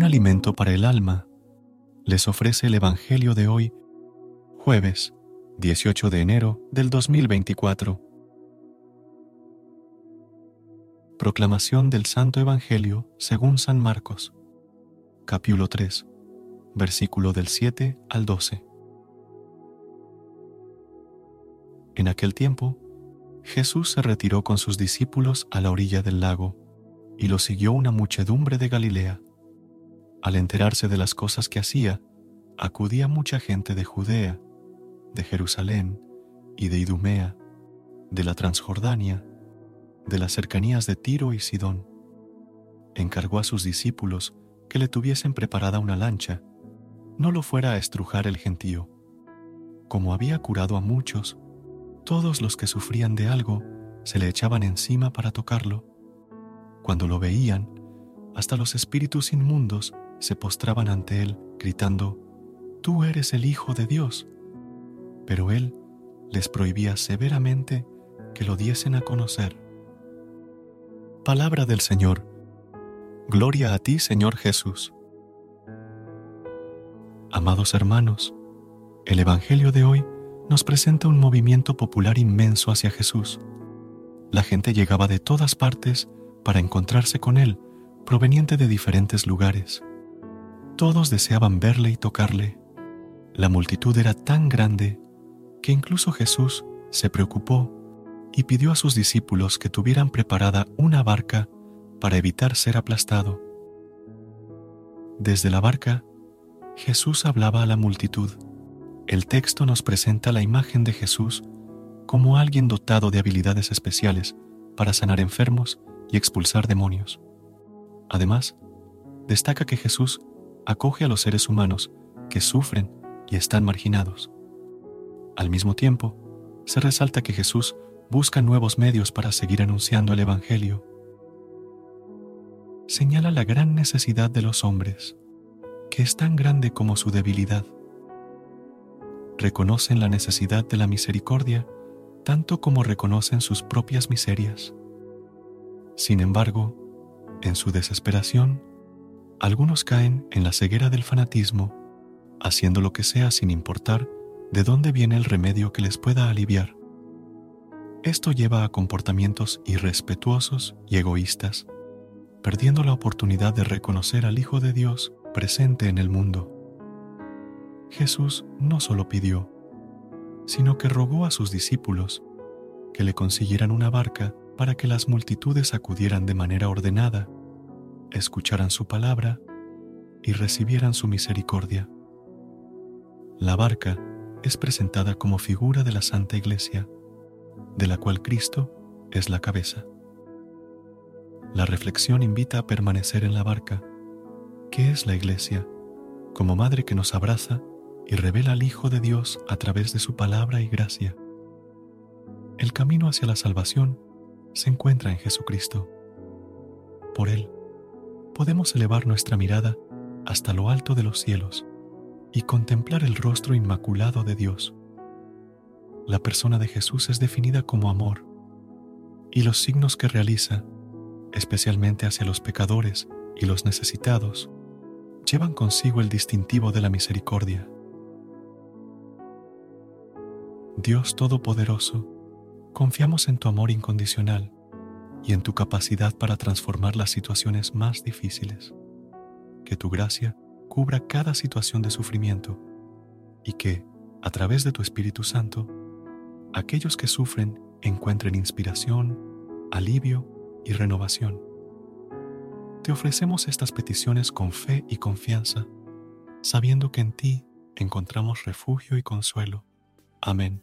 Un alimento para el alma, les ofrece el Evangelio de hoy, jueves 18 de enero del 2024. Proclamación del Santo Evangelio según San Marcos, capítulo 3, versículo del 7 al 12. En aquel tiempo, Jesús se retiró con sus discípulos a la orilla del lago, y lo siguió una muchedumbre de Galilea al enterarse de las cosas que hacía, acudía mucha gente de Judea, de Jerusalén y de Idumea, de la Transjordania, de las cercanías de Tiro y Sidón. Encargó a sus discípulos que le tuviesen preparada una lancha, no lo fuera a estrujar el gentío. Como había curado a muchos, todos los que sufrían de algo se le echaban encima para tocarlo. Cuando lo veían, hasta los espíritus inmundos se postraban ante él, gritando, Tú eres el Hijo de Dios. Pero él les prohibía severamente que lo diesen a conocer. Palabra del Señor. Gloria a ti, Señor Jesús. Amados hermanos, el Evangelio de hoy nos presenta un movimiento popular inmenso hacia Jesús. La gente llegaba de todas partes para encontrarse con Él, proveniente de diferentes lugares. Todos deseaban verle y tocarle. La multitud era tan grande que incluso Jesús se preocupó y pidió a sus discípulos que tuvieran preparada una barca para evitar ser aplastado. Desde la barca, Jesús hablaba a la multitud. El texto nos presenta la imagen de Jesús como alguien dotado de habilidades especiales para sanar enfermos y expulsar demonios. Además, destaca que Jesús acoge a los seres humanos que sufren y están marginados. Al mismo tiempo, se resalta que Jesús busca nuevos medios para seguir anunciando el Evangelio. Señala la gran necesidad de los hombres, que es tan grande como su debilidad. Reconocen la necesidad de la misericordia tanto como reconocen sus propias miserias. Sin embargo, en su desesperación, algunos caen en la ceguera del fanatismo, haciendo lo que sea sin importar de dónde viene el remedio que les pueda aliviar. Esto lleva a comportamientos irrespetuosos y egoístas, perdiendo la oportunidad de reconocer al Hijo de Dios presente en el mundo. Jesús no solo pidió, sino que rogó a sus discípulos que le consiguieran una barca para que las multitudes acudieran de manera ordenada escucharan su palabra y recibieran su misericordia. La barca es presentada como figura de la Santa Iglesia, de la cual Cristo es la cabeza. La reflexión invita a permanecer en la barca, que es la Iglesia, como madre que nos abraza y revela al Hijo de Dios a través de su palabra y gracia. El camino hacia la salvación se encuentra en Jesucristo. Por Él, podemos elevar nuestra mirada hasta lo alto de los cielos y contemplar el rostro inmaculado de Dios. La persona de Jesús es definida como amor, y los signos que realiza, especialmente hacia los pecadores y los necesitados, llevan consigo el distintivo de la misericordia. Dios Todopoderoso, confiamos en tu amor incondicional y en tu capacidad para transformar las situaciones más difíciles. Que tu gracia cubra cada situación de sufrimiento y que, a través de tu Espíritu Santo, aquellos que sufren encuentren inspiración, alivio y renovación. Te ofrecemos estas peticiones con fe y confianza, sabiendo que en ti encontramos refugio y consuelo. Amén.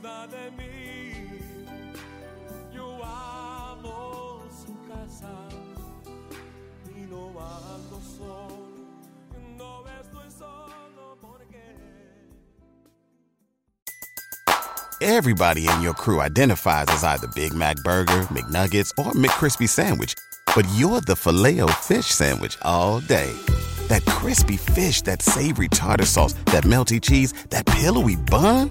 Cuida de mí. Yo amo su casa. Y no ando solo. No estoy solo porque. Everybody in your crew identifies as either Big Mac Burger, McNuggets, or McCrispy Sandwich. But you're the filet fish Sandwich all day. That crispy fish, that savory tartar sauce, that melty cheese, that pillowy bun.